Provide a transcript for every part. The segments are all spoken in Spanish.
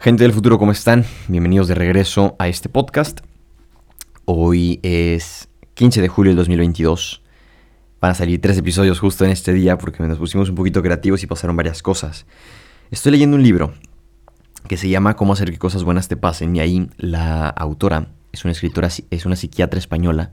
Gente del futuro, ¿cómo están? Bienvenidos de regreso a este podcast. Hoy es 15 de julio del 2022. Van a salir tres episodios justo en este día porque nos pusimos un poquito creativos y pasaron varias cosas. Estoy leyendo un libro que se llama Cómo hacer que cosas buenas te pasen y ahí la autora es una escritora, es una psiquiatra española.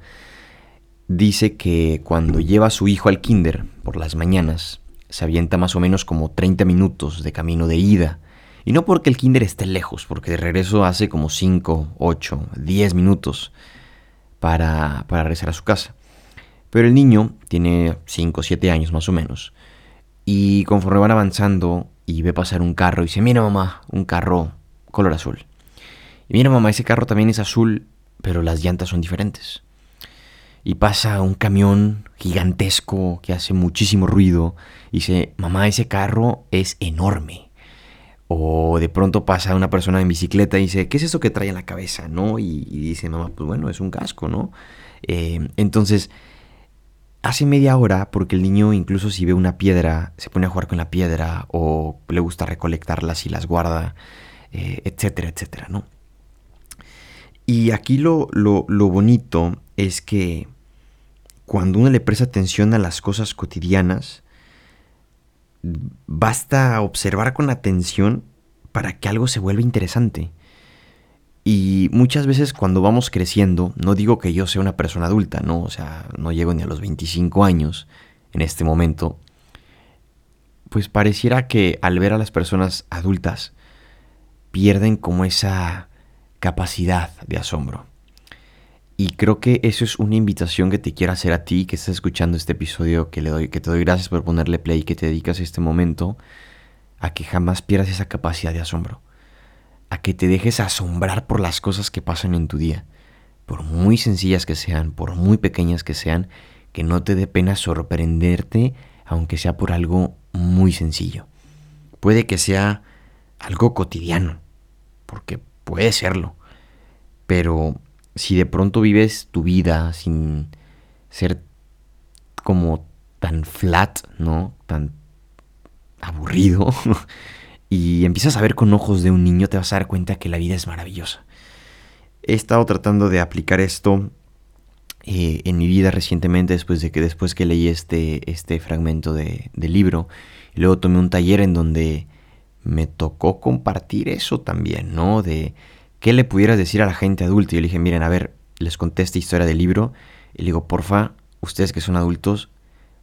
Dice que cuando lleva a su hijo al kinder por las mañanas, se avienta más o menos como 30 minutos de camino de ida y no porque el kinder esté lejos, porque de regreso hace como 5, 8, 10 minutos para, para regresar a su casa. Pero el niño tiene 5, 7 años más o menos. Y conforme van avanzando y ve pasar un carro dice, mira mamá, un carro color azul. Y mira mamá, ese carro también es azul, pero las llantas son diferentes. Y pasa un camión gigantesco que hace muchísimo ruido. Y dice, mamá, ese carro es enorme. O de pronto pasa una persona en bicicleta y dice, ¿qué es eso que trae en la cabeza? ¿No? Y, dice, mamá, pues bueno, es un casco, ¿no? Eh, entonces, hace media hora, porque el niño incluso si ve una piedra, se pone a jugar con la piedra o le gusta recolectarlas y las guarda, eh, etcétera, etcétera, ¿no? Y aquí lo, lo, lo bonito es que cuando uno le presta atención a las cosas cotidianas, basta observar con atención para que algo se vuelva interesante. Y muchas veces cuando vamos creciendo, no digo que yo sea una persona adulta, no, o sea, no llego ni a los 25 años en este momento, pues pareciera que al ver a las personas adultas pierden como esa capacidad de asombro. Y creo que eso es una invitación que te quiero hacer a ti que estás escuchando este episodio, que, le doy, que te doy gracias por ponerle play, que te dedicas este momento a que jamás pierdas esa capacidad de asombro, a que te dejes asombrar por las cosas que pasan en tu día, por muy sencillas que sean, por muy pequeñas que sean, que no te dé pena sorprenderte, aunque sea por algo muy sencillo. Puede que sea algo cotidiano, porque puede serlo, pero si de pronto vives tu vida sin ser como tan flat, ¿no? Tan aburrido. y empiezas a ver con ojos de un niño, te vas a dar cuenta que la vida es maravillosa. He estado tratando de aplicar esto eh, en mi vida recientemente, después de que después que leí este, este fragmento de, de libro. Y luego tomé un taller en donde me tocó compartir eso también, ¿no? De ¿qué le pudieras decir a la gente adulta? Y yo le dije, miren, a ver, les conté esta historia del libro y le digo, porfa, ustedes que son adultos,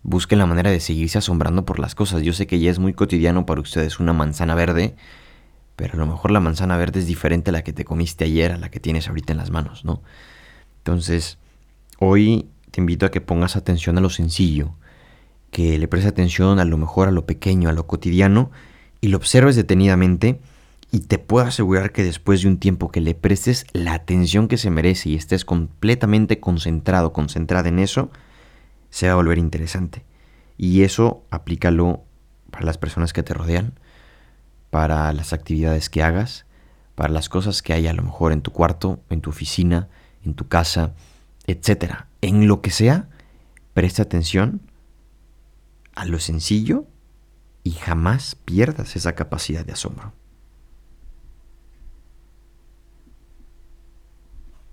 busquen la manera de seguirse asombrando por las cosas. Yo sé que ya es muy cotidiano para ustedes una manzana verde, pero a lo mejor la manzana verde es diferente a la que te comiste ayer, a la que tienes ahorita en las manos, ¿no? Entonces, hoy te invito a que pongas atención a lo sencillo, que le prestes atención a lo mejor a lo pequeño, a lo cotidiano, y lo observes detenidamente y te puedo asegurar que después de un tiempo que le prestes la atención que se merece y estés completamente concentrado, concentrada en eso, se va a volver interesante. Y eso aplícalo para las personas que te rodean, para las actividades que hagas, para las cosas que hay a lo mejor en tu cuarto, en tu oficina, en tu casa, etc. En lo que sea, presta atención a lo sencillo y jamás pierdas esa capacidad de asombro.